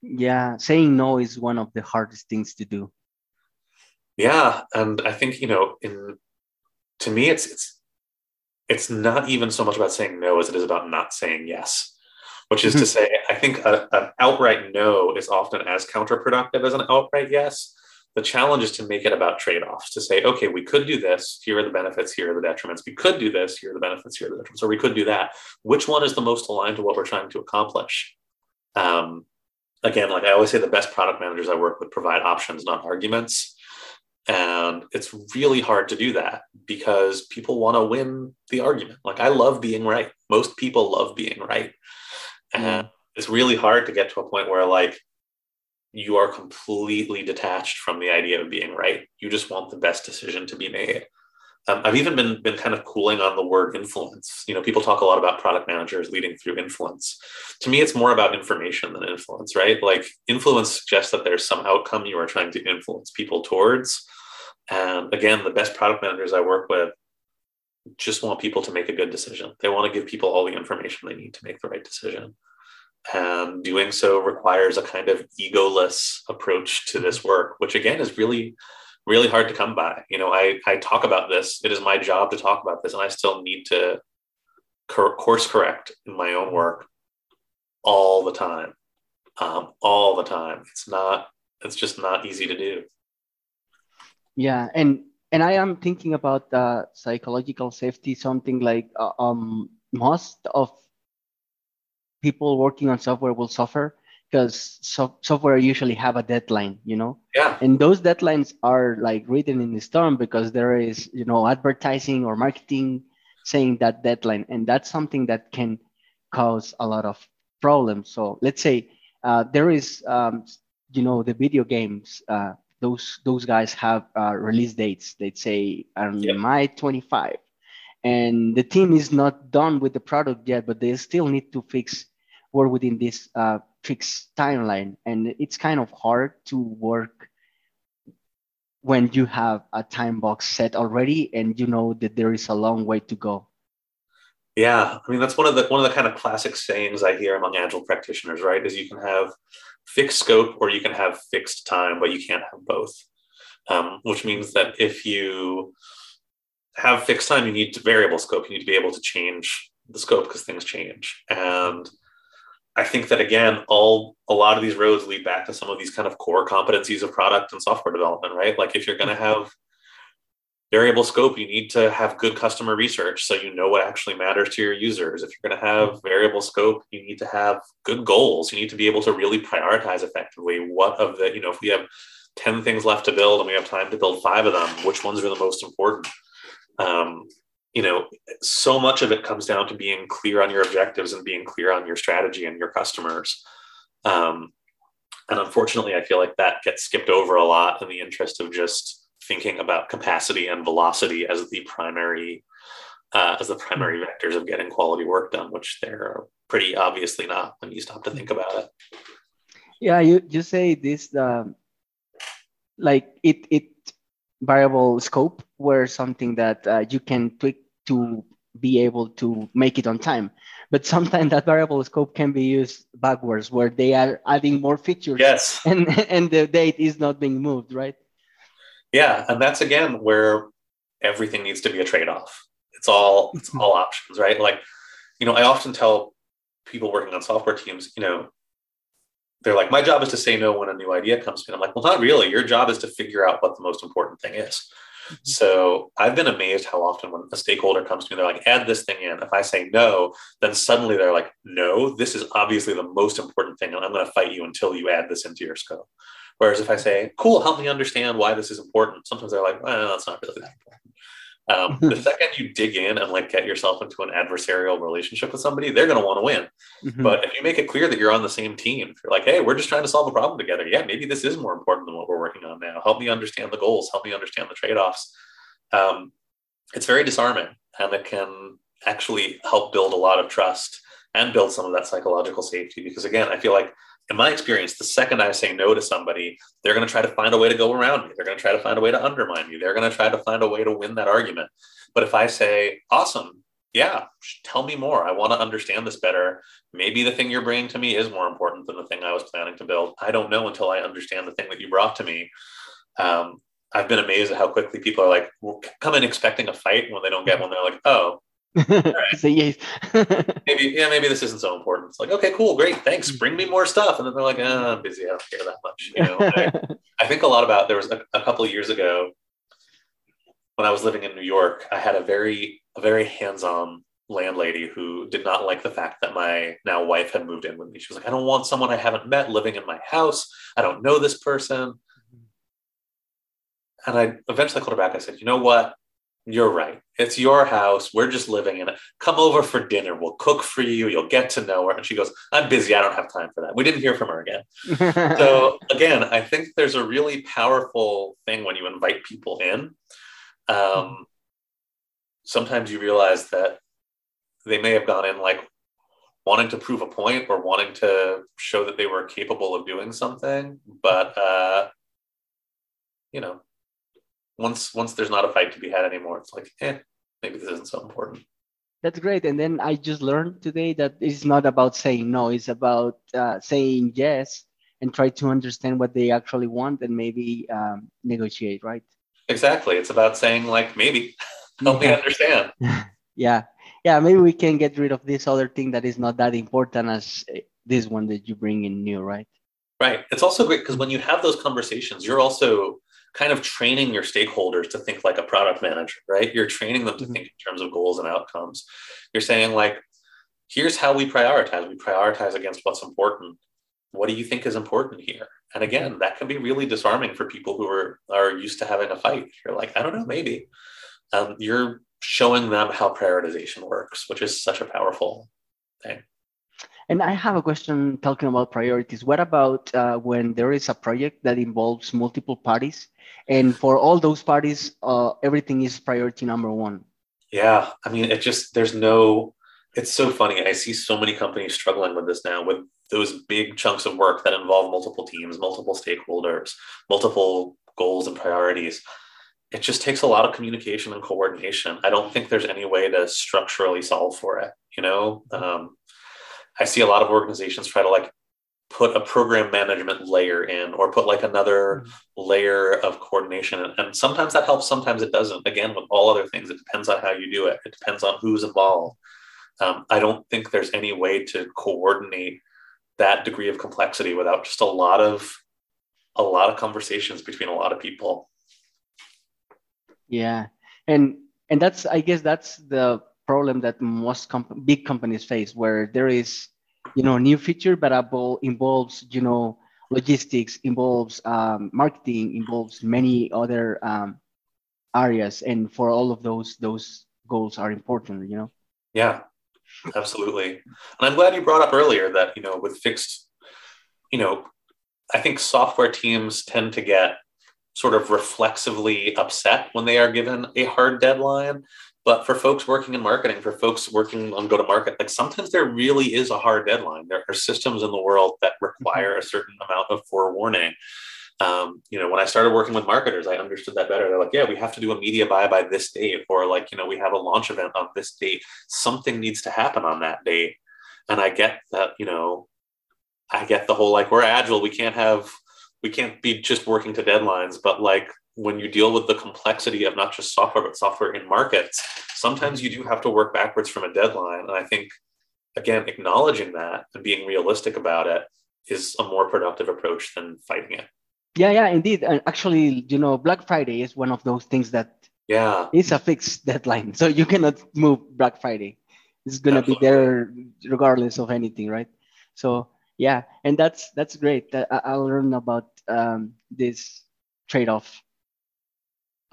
Speaker 3: Yeah saying no is one of the hardest things to do.
Speaker 2: Yeah and i think you know in to me it's it's it's not even so much about saying no as it is about not saying yes which is to mm-hmm. say i think a, an outright no is often as counterproductive as an outright yes the challenge is to make it about trade offs, to say, okay, we could do this. Here are the benefits. Here are the detriments. We could do this. Here are the benefits. Here are the detriments. Or we could do that. Which one is the most aligned to what we're trying to accomplish? Um, again, like I always say, the best product managers I work with provide options, not arguments. And it's really hard to do that because people want to win the argument. Like I love being right. Most people love being right. And mm. it's really hard to get to a point where like you are completely detached from the idea of being right. You just want the best decision to be made. Um, I've even been been kind of cooling on the word influence. You know, people talk a lot about product managers leading through influence. To me, it's more about information than influence, right? Like influence suggests that there's some outcome you are trying to influence people towards. And again, the best product managers I work with just want people to make a good decision. They want to give people all the information they need to make the right decision and doing so requires a kind of egoless approach to this work which again is really really hard to come by. You know i i talk about this. It is my job to talk about this and i still need to cor- course correct in my own work all the time. Um, all the time. It's not it's just not easy to do.
Speaker 3: Yeah and and i am thinking about the psychological safety something like uh, um most of people working on software will suffer because so- software usually have a deadline you know?
Speaker 2: Yeah.
Speaker 3: And those deadlines are like written in the storm because there is you know advertising or marketing saying that deadline and that's something that can cause a lot of problems. So let's say uh, there is um, you know the video games uh, those those guys have uh, release dates. They'd say on yep. may 25 and the team is not done with the product yet but they still need to fix work within this uh, fixed timeline. And it's kind of hard to work when you have a time box set already and you know that there is a long way to go.
Speaker 2: Yeah i mean that's one of the one of the kind of classic sayings i hear among agile practitioners right is you can have fixed scope or you can have fixed time but you can't have both. Um, which means that if you have fixed time you need to variable scope you need to be able to change the scope because things change and I think that again, all a lot of these roads lead back to some of these kind of core competencies of product and software development, right? Like if you're going to mm-hmm. have variable scope, you need to have good customer research so you know what actually matters to your users. If you're going to have mm-hmm. variable scope, you need to have good goals. You need to be able to really prioritize effectively what of the, you know, if we have 10 things left to build and we have time to build five of them, which ones are the most important? Um, you know so much of it comes down to being clear on your objectives and being clear on your strategy and your customers um, and unfortunately i feel like that gets skipped over a lot in the interest of just thinking about capacity and velocity as the primary uh, as the primary hmm. vectors of getting quality work done which they're pretty obviously not when you stop to think about it
Speaker 3: yeah you you say this um, like it it variable scope were something that uh, you can tweak to be able to make it on time. But sometimes that variable scope can be used backwards, where they are adding more features.
Speaker 2: Yes.
Speaker 3: And and the date is not being moved, right?
Speaker 2: Yeah, and that's again where everything needs to be a trade-off. It's all it's all options, right? Like, you know, I often tell people working on software teams, you know, they're like, my job is to say no when a new idea comes to me. I'm like, well, not really. Your job is to figure out what the most important thing is. Mm-hmm. So I've been amazed how often when a stakeholder comes to me, they're like, add this thing in. If I say no, then suddenly they're like, no, this is obviously the most important thing. And I'm going to fight you until you add this into your scope. Whereas if I say, cool, help me understand why this is important, sometimes they're like, well, that's not really that important. Um, the second you dig in and like get yourself into an adversarial relationship with somebody, they're going to want to win. Mm-hmm. But if you make it clear that you're on the same team, if you're like, hey, we're just trying to solve a problem together. Yeah, maybe this is more important than what we're working on now. Help me understand the goals. Help me understand the trade offs. Um, it's very disarming and it can actually help build a lot of trust and build some of that psychological safety. Because again, I feel like in my experience, the second I say no to somebody, they're going to try to find a way to go around me. They're going to try to find a way to undermine me. They're going to try to find a way to win that argument. But if I say, awesome, yeah, tell me more. I want to understand this better. Maybe the thing you're bringing to me is more important than the thing I was planning to build. I don't know until I understand the thing that you brought to me. Um, I've been amazed at how quickly people are like, come in expecting a fight when they don't get one. They're like, oh,
Speaker 3: Say yes.
Speaker 2: maybe, yeah, maybe this isn't so important. It's like, okay, cool, great, thanks. Bring me more stuff. And then they're like, oh, I'm busy. I don't care that much. You know, I, I, think a lot about there was a, a couple of years ago when I was living in New York, I had a very, a very hands-on landlady who did not like the fact that my now wife had moved in with me. She was like, I don't want someone I haven't met living in my house. I don't know this person. Mm-hmm. And I eventually called her back. I said, you know what? You're right. It's your house. We're just living in it. Come over for dinner. We'll cook for you. You'll get to know her. And she goes, I'm busy. I don't have time for that. We didn't hear from her again. so, again, I think there's a really powerful thing when you invite people in. Um, sometimes you realize that they may have gone in like wanting to prove a point or wanting to show that they were capable of doing something. But, uh, you know, once once there's not a fight to be had anymore, it's like, eh, maybe this isn't so important.
Speaker 3: That's great. And then I just learned today that it's not about saying no; it's about uh, saying yes and try to understand what they actually want and maybe um, negotiate. Right?
Speaker 2: Exactly. It's about saying like, maybe help yeah. me understand.
Speaker 3: yeah, yeah. Maybe we can get rid of this other thing that is not that important as eh, this one that you bring in new, right?
Speaker 2: Right. It's also great because when you have those conversations, you're also kind of training your stakeholders to think like a product manager, right? You're training them to mm-hmm. think in terms of goals and outcomes. You're saying, like, here's how we prioritize. We prioritize against what's important. What do you think is important here? And again, that can be really disarming for people who are, are used to having a fight. You're like, I don't know, maybe. Um, you're showing them how prioritization works, which is such a powerful thing.
Speaker 3: And I have a question talking about priorities. What about uh, when there is a project that involves multiple parties, and for all those parties, uh, everything is priority number one?
Speaker 2: Yeah, I mean, it just there's no. It's so funny. I see so many companies struggling with this now, with those big chunks of work that involve multiple teams, multiple stakeholders, multiple goals and priorities. It just takes a lot of communication and coordination. I don't think there's any way to structurally solve for it. You know, um, I see a lot of organizations try to like put a program management layer in or put like another mm-hmm. layer of coordination. And sometimes that helps, sometimes it doesn't. Again, with all other things, it depends on how you do it, it depends on who's involved. Um, I don't think there's any way to coordinate that degree of complexity without just a lot of a lot of conversations between a lot of people
Speaker 3: yeah and and that's i guess that's the problem that most comp- big companies face where there is you know new feature but it involves you know logistics involves um, marketing involves many other um, areas and for all of those those goals are important you know?
Speaker 2: Yeah absolutely. And i'm glad you brought up earlier that you know with fixed you know i think software teams tend to get sort of reflexively upset when they are given a hard deadline but for folks working in marketing, for folks working on go to market, like sometimes there really is a hard deadline. There are systems in the world that require a certain amount of forewarning. Um, you know, when I started working with marketers, I understood that better. They're like, yeah, we have to do a media buy by this date, or like, you know, we have a launch event on this date. Something needs to happen on that date. And I get that, you know, I get the whole like, we're agile, we can't have, we can't be just working to deadlines, but like when you deal with the complexity of not just software but software in markets sometimes you do have to work backwards from a deadline. And i think again acknowledging that and being realistic about it is a more productive approach than fighting it.
Speaker 3: Yeah yeah indeed. And actually you know black friday is one of those things that
Speaker 2: yeah.
Speaker 3: it's a fixed deadline. So you cannot move black friday. It's going to be there regardless of anything right? So yeah and that's that's great. That i'll learn about um, this trade-off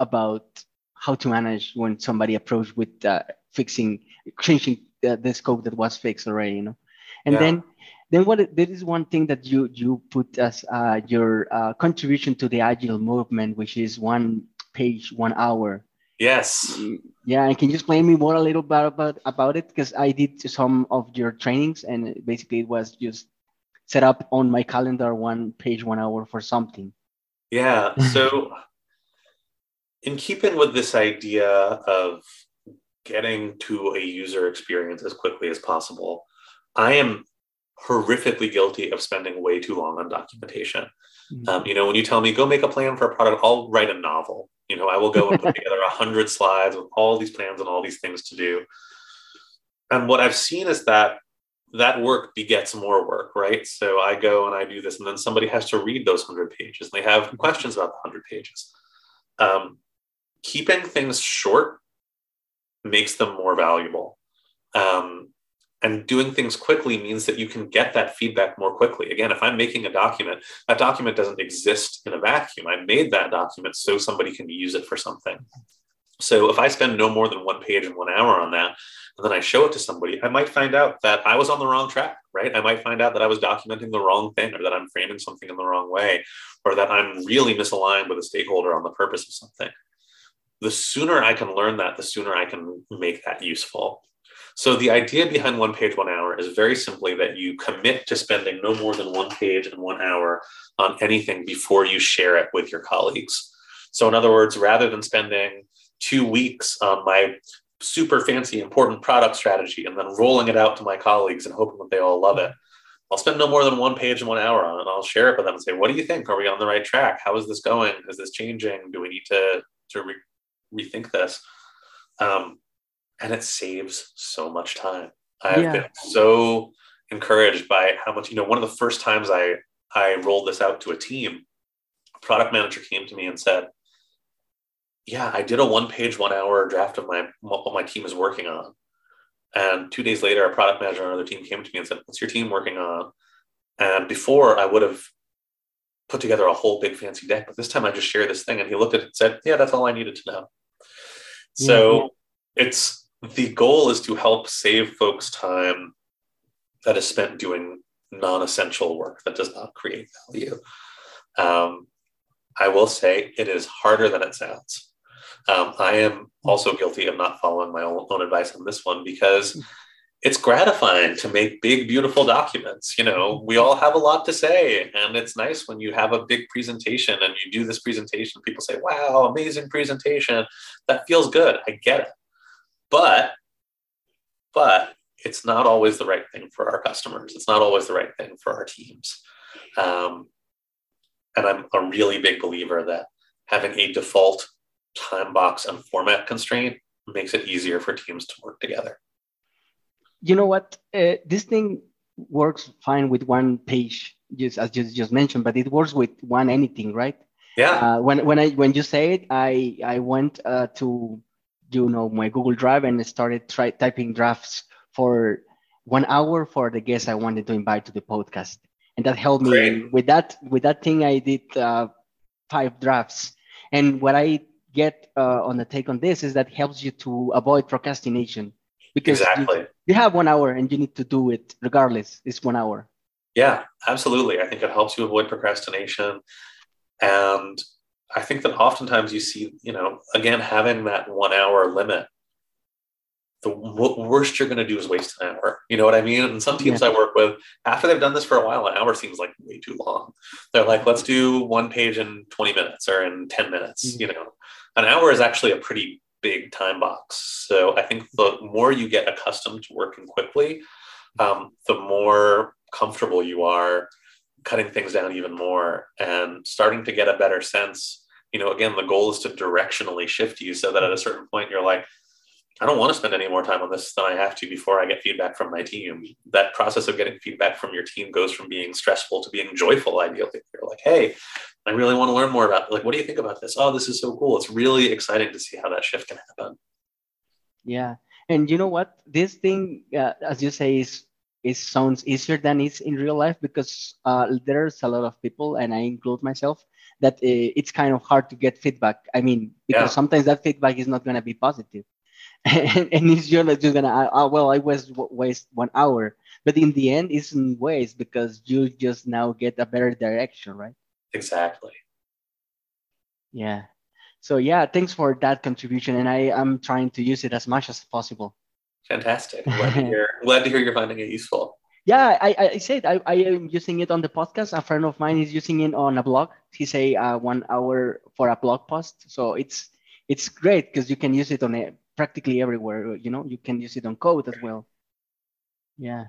Speaker 3: about how to manage when somebody approached with uh, fixing, changing uh, the scope that was fixed already, you know. And yeah. then, then what? There is one thing that you you put as uh, your uh, contribution to the agile movement, which is one page, one hour.
Speaker 2: Yes.
Speaker 3: Yeah, and can you explain me more a little bit about about it? Because I did some of your trainings, and basically it was just set up on my calendar one page, one hour for something.
Speaker 2: Yeah. So in keeping with this idea of getting to a user experience as quickly as possible, I am horrifically guilty of spending way too long on documentation. Mm-hmm. Um, you know, when you tell me go make a plan for a product, I'll write a novel. You know, I will go and put together a hundred slides with all these plans and all these things to do. And what I've seen is that that work begets more work, right? So I go and I do this, and then somebody has to read those hundred pages, and they have questions about the hundred pages. Um, keeping things short makes them more valuable. Um, and doing things quickly means that you can get that feedback more quickly. Again, if I'm making a document, that document doesn't exist in a vacuum. I made that document so somebody can use it for something. So if I spend no more than one page and one hour on that, and then I show it to somebody, I might find out that I was on the wrong track, right? I might find out that I was documenting the wrong thing or that I'm framing something in the wrong way or that I'm really misaligned with a stakeholder on the purpose of something the sooner I can learn that, the sooner I can make that useful. So the idea behind one page, one hour is very simply that you commit to spending no more than one page and one hour on anything before you share it with your colleagues. So in other words, rather than spending two weeks on my super fancy important product strategy and then rolling it out to my colleagues and hoping that they all love it, I'll spend no more than one page and one hour on it. And I'll share it with them and say, what do you think? Are we on the right track? How is this going? Is this changing? Do we need to, to re- rethink this. Um, and it saves so much time. I've yeah. been so encouraged by how much, you know, one of the first times I, I rolled this out to a team, a product manager came to me and said, yeah, I did a one page, one hour draft of my, what my team is working on. And two days later, a product manager on another team came to me and said, what's your team working on? And before I would have put together a whole big fancy deck, but this time I just shared this thing and he looked at it and said, yeah, that's all I needed to know. So yeah. it's the goal is to help save folks time that is spent doing non-essential work that does not create value. Um, I will say it is harder than it sounds. Um, I am also guilty of not following my own, own advice on this one because it's gratifying to make big, beautiful documents. You know, we all have a lot to say, and it's nice when you have a big presentation and you do this presentation. People say, "Wow, amazing presentation!" That feels good. I get it, but, but it's not always the right thing for our customers. It's not always the right thing for our teams. Um, and I'm a really big believer that having a default time box and format constraint makes it easier for teams to work together
Speaker 3: you know what? Uh, this thing works fine with one page, just as you just mentioned, but it works with one anything, right?
Speaker 2: Yeah.
Speaker 3: Uh, when when I when you say it, I I went uh, to you know my Google Drive and started try typing drafts for one hour for the guests I wanted to invite to the podcast, and that helped me Great. with that with that thing. I did uh, five drafts, and what I get uh, on the take on this is that helps you to avoid procrastination
Speaker 2: because exactly.
Speaker 3: you, you have one hour and you need to do it regardless. It's one hour.
Speaker 2: Yeah, absolutely. I think it helps you avoid procrastination. And I think that oftentimes you see, you know, again, having that one hour limit, the w- worst you're going to do is waste an hour. You know what I mean? And some teams yeah. I work with, after they've done this for a while, an hour seems like way too long. They're like, let's do one page in 20 minutes or in 10 minutes. Mm-hmm. You know, an hour is actually a pretty big time box. So I think the more you get accustomed to working quickly, um, the more comfortable you are cutting things down even more and starting to get a better sense. You know, again, the goal is to directionally shift you so that at a certain point you're like, I don't want to spend any more time on this than I have to before I get feedback from my team. That process of getting feedback from your team goes from being stressful to being joyful, ideally. You're like, hey, I really want to learn more about it. like what do you think about this? Oh, this is so cool. It's really exciting to see how that shift can happen.
Speaker 3: Yeah. And you know what? This thing, uh, as you say, is it sounds easier than it's in real life because uh, there's a lot of people, and I include myself, that uh, it's kind of hard to get feedback. I mean, because yeah. sometimes that feedback is not going to be positive and, and it's you're just gonna uh, well i was waste one hour. But in the end it's in waste because you just now get a better direction right?
Speaker 2: Exactly.
Speaker 3: Yeah. So yeah thanks for that contribution and i am trying to use it as much as possible.
Speaker 2: Fantastic. Glad to hear, glad to hear you're finding it useful.
Speaker 3: Yeah i i said I, I am using it on the podcast. A friend of mine is using it on a blog. He say uh, one hour for a blog post. So it's it's great because you can use it on a practically everywhere. You know, you can use it on code as well. Yeah.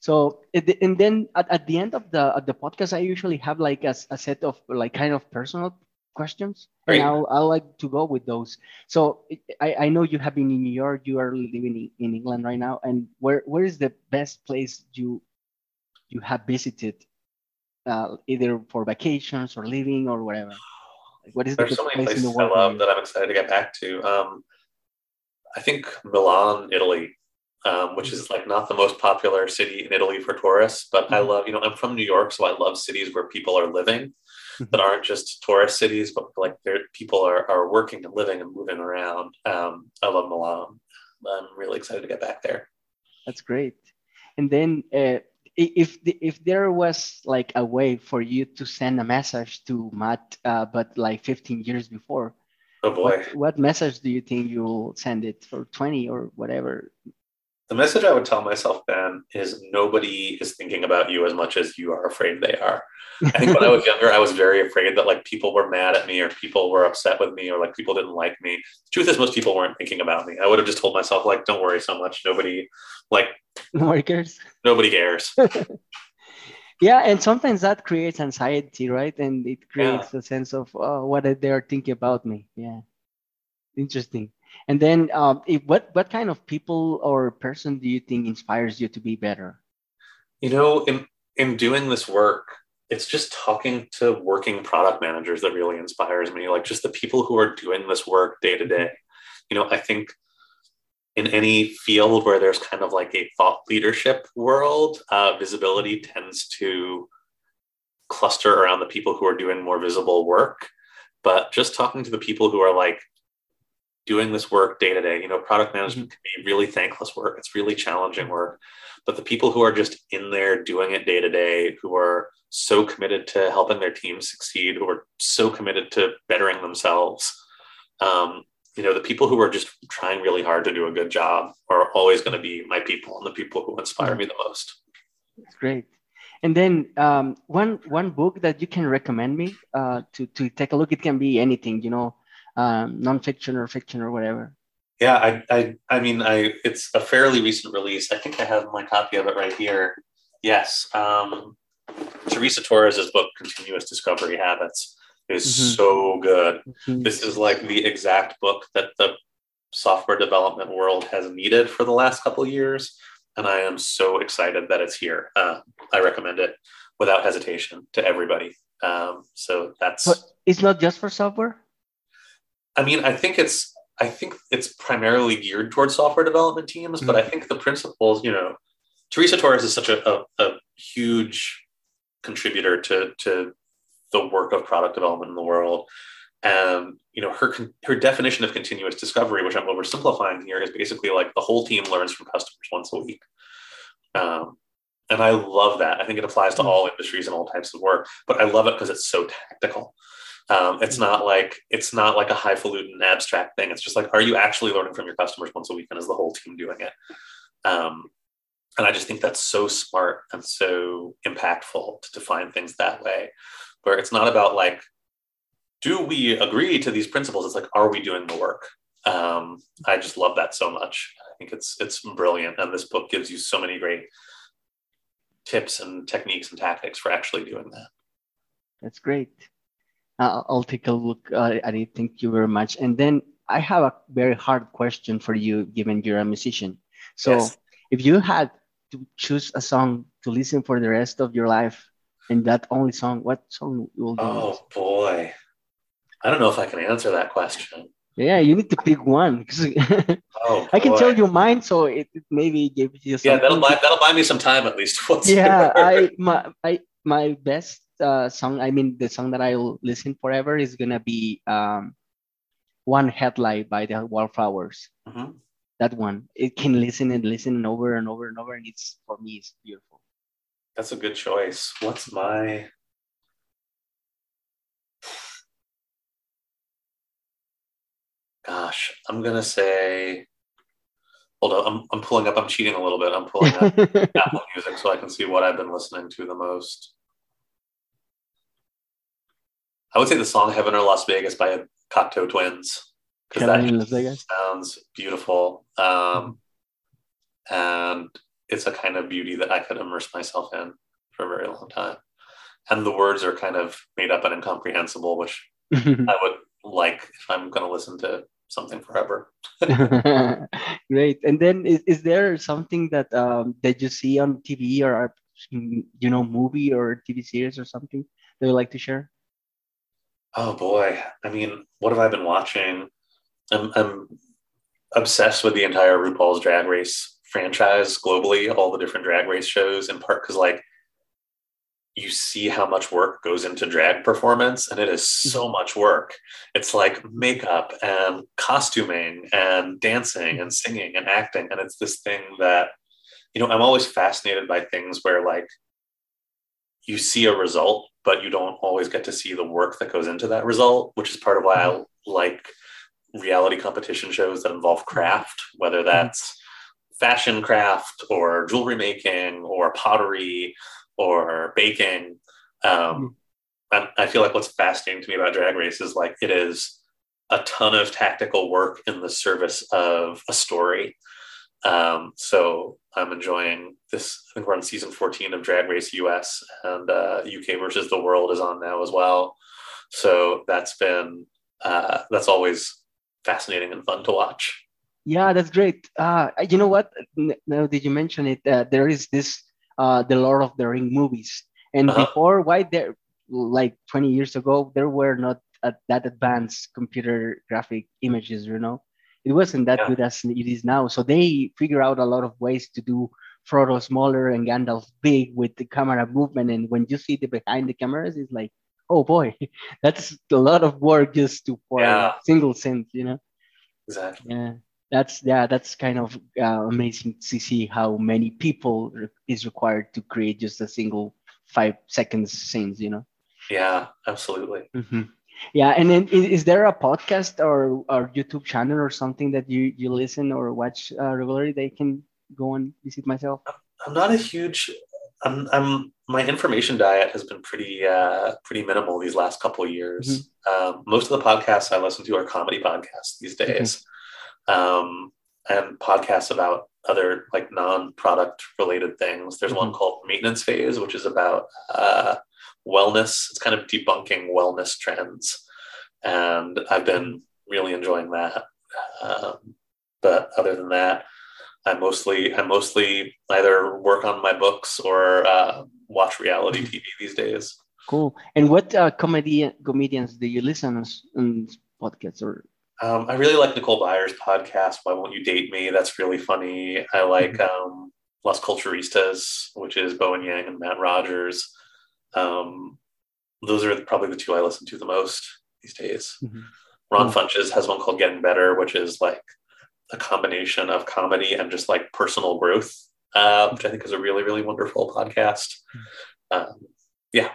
Speaker 3: So and then at, at the end of the at the podcast, I usually have like a, a set of like kind of personal questions, and I'll I like to go with those. So I, I know you have been in New York, you are living in England right now, and where where is the best place you you have visited, uh, either for vacations or living or whatever?
Speaker 2: Like, what is There's so many places I love that I'm excited to get back to. Um, I think Milan, Italy, um, which is like not the most popular city in Italy for tourists, but mm-hmm. I love, you know, I'm from New York, so I love cities where people are living mm-hmm. that aren't just tourist cities, but like people are, are working and living and moving around. Um, I love Milan. I'm really excited to get back there.
Speaker 3: That's great. And then uh, if the, if there was like a way for you to send a message to Matt, uh, but like 15 years before,
Speaker 2: oh boy,
Speaker 3: what, what, message do you think you'll send it for 20 or whatever?
Speaker 2: The message I would tell myself, then is nobody is thinking about you as much as you are afraid they are. I think when I was younger, I was very afraid that like people were mad at me or people were upset with me or like people didn't like me. The truth is, most people weren't thinking about me. I would have just told myself like, don't worry so much. Nobody like
Speaker 3: nobody cares.
Speaker 2: Nobody cares.
Speaker 3: yeah, and sometimes that creates anxiety, right? And it creates yeah. a sense of oh, what they're thinking about me. Yeah, interesting. And then, um, if, what what kind of people or person do you think inspires you to be better?
Speaker 2: You know, in in doing this work, it's just talking to working product managers that really inspires me. Like just the people who are doing this work day to day. You know, I think in any field where there's kind of like a thought leadership world, uh, visibility tends to cluster around the people who are doing more visible work. But just talking to the people who are like doing this work day to day. You know, product management mm-hmm. can be really thankless work. It's really challenging work. But the people who are just in there doing it day to day, who are so committed to helping their team succeed, who are so committed to bettering themselves, um, you know, the people who are just trying really hard to do a good job are always going to be my people and the people who inspire me the most.
Speaker 3: That's great. And then um, one one book that you can recommend me uh, to to take a look. It can be anything, you know, um, nonfiction or fiction or whatever.
Speaker 2: Yeah, I, I I mean, I it's a fairly recent release. I think I have my copy of it right here. Yes, um, Teresa Torres's book, Continuous Discovery Habits, is mm-hmm. so good. Mm-hmm. This is like the exact book that the software development world has needed for the last couple years and I am so excited that it's here. Uh, I recommend it without hesitation to everybody. Um, so that's.
Speaker 3: But it's not just for software.
Speaker 2: I mean, I think it's I think it's primarily geared towards software development teams, mm-hmm. but I think the principles, you know, Teresa Torres is such a, a, a huge contributor to to the work of product development in the world. And you know, her her definition of continuous discovery, which I'm oversimplifying here, is basically like the whole team learns from customers once a week. Um, and I love that. I think it applies to hmm. all industries and all types of work. But I love it because it's so tactical. Um, it's hmm. not like it's not like a highfalutin abstract thing. It's just like, are you actually learning from your customers once a week, and is the whole team doing it? Um, and I just think that's so smart and so impactful to define things that way, where it's not about like do we agree to these principles? It's like, are we doing the work? Um, I just love that so much. I think it's it's brilliant, and this book gives you so many great tips and techniques and tactics for actually doing that.
Speaker 3: That's great. Uh, I'll take a look uh, at it. Thank you very much. And then I have a very hard question for you, given you're a musician. So, yes. if you had to choose a song to listen for the rest of your life, and that only song, what song will you?
Speaker 2: Oh boy. I don't know if I can answer that question.
Speaker 3: Yeah, you need to pick one. oh, I can tell you mine, so it, maybe gives you.
Speaker 2: Something. Yeah, that'll buy that'll buy me some time at least.
Speaker 3: yeah, I my I my best uh, song. I mean, the song that I'll listen forever is gonna be um, "One Headlight" by the Wallflowers. Mm-hmm. That one, it can listen and listen and over and over and over, and it's for me, it's beautiful.
Speaker 2: That's a good choice. What's my Gosh, I'm gonna say. Hold on, I'm, I'm pulling up. I'm cheating a little bit. I'm pulling up Apple Music so I can see what I've been listening to the most. I would say the song "Heaven or Las Vegas" by Cocteau Twins because that sounds beautiful, um, and it's a kind of beauty that I could immerse myself in for a very long time. And the words are kind of made up and incomprehensible, which I would like if I'm going to listen to something forever.
Speaker 3: Great. And then is, is there something that um, that you see on TV or you know movie or TV series or something that you like to share?
Speaker 2: Oh boy, I mean, what have I been watching? I'm, I'm obsessed with the entire RuPaul's Drag Race franchise globally, all the different drag race shows, in part because like you see how much work goes into drag performance and it is so mm-hmm. much work it's like makeup and costuming and dancing and singing and acting and it's this thing that you know i'm always fascinated by things where like you see a result but you don't always get to see the work that goes into that result which is part of why mm-hmm. i like reality competition shows that involve craft whether mm-hmm. that's fashion craft or jewelry making or pottery or baking. Um, and I feel like what's fascinating to me about drag race is like it is a ton of tactical work in the service of a story. Um, so I'm enjoying this. I think we're on season 14 of Drag Race US, and uh, UK versus the World is on now as well. So that's been uh, that's always fascinating and fun to watch.
Speaker 3: Yeah, that's great. Uh, you know what? Now did you mention it? Uh, there is this uh, the Lord of the Ring movies. And uh-huh. before, why there, like 20 years ago, there were not that advanced computer graphic images, you know? It wasn't that yeah. good as it is now. So they figure out a lot of ways to do Frodo smaller and Gandalf big with the camera movement. And when you see the behind the cameras, it's like, oh boy, that's a lot of work just to for yeah. a single scene, you know?
Speaker 2: exactly.
Speaker 3: Yeah, that's yeah, that's kind of uh, amazing to see how many people is required to create just a single five seconds scenes. You know.
Speaker 2: Yeah, absolutely.
Speaker 3: Mm-hmm. Yeah, and then is, there a podcast or or YouTube channel or something that you you listen or watch uh, regularly? They can go and visit myself.
Speaker 2: I'm not a huge. I'm. I'm. My information diet has been pretty uh, pretty minimal these last couple of years. Mm-hmm. Um, most of the podcasts I listen to are comedy podcasts these days, um, and podcasts about other like non-product related things. There's mm-hmm. one called Maintenance Phase, which is about uh, wellness. It's kind of debunking wellness trends, and I've been really enjoying that. Um, but other than that, I mostly I mostly either work on my books or uh, watch reality mm-hmm. TV these days.
Speaker 3: Cool. And what uh, comedy comedians do you listen on podcasts or?
Speaker 2: Um, I really like Nicole Byer's podcast. Why won't you date me? That's really funny. I like mm-hmm. um, Las Culturistas, which is Bowen Yang and Matt Rogers. Um, those are probably the two I listen to the most these days. Mm-hmm. Ron mm-hmm. Funches has one called Getting Better, which is like a combination of comedy and just like personal growth, uh, which I think is a really, really wonderful podcast. Um, yeah.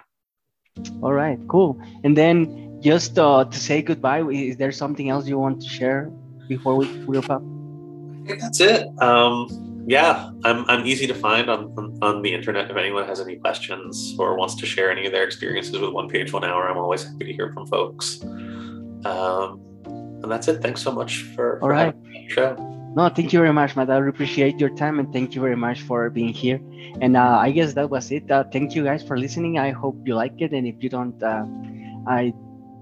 Speaker 3: All right, cool. And then just uh, to say goodbye, is there something else you want to share before we wrap up?
Speaker 2: I think that's it. Um, yeah, I'm, I'm easy to find on, on, on, the internet. If anyone has any questions or wants to share any of their experiences with One Page One Hour, I'm always happy to hear from folks. Um, and that's it. Thanks so much for,
Speaker 3: All
Speaker 2: for
Speaker 3: right.
Speaker 2: show.
Speaker 3: No, thank you very much, Matt. I appreciate your time and thank you very much for being here. And uh, I guess that was it. Uh, thank you guys for listening. I hope you like it. And if you don't, uh, I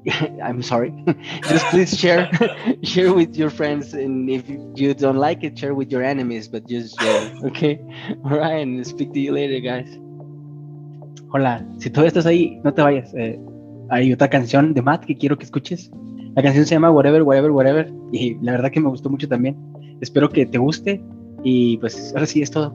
Speaker 3: I'm sorry. Just please share share with your friends, and if you don't like it, share with your enemies. But just share, okay? All right, and speak to you later, guys. Hola, si todavía estás ahí, no te vayas. Eh, hay otra canción de Matt que quiero que escuches. La canción se llama Whatever, Whatever, Whatever, y la verdad que me gustó mucho también. Espero que te guste y pues ahora sí es todo.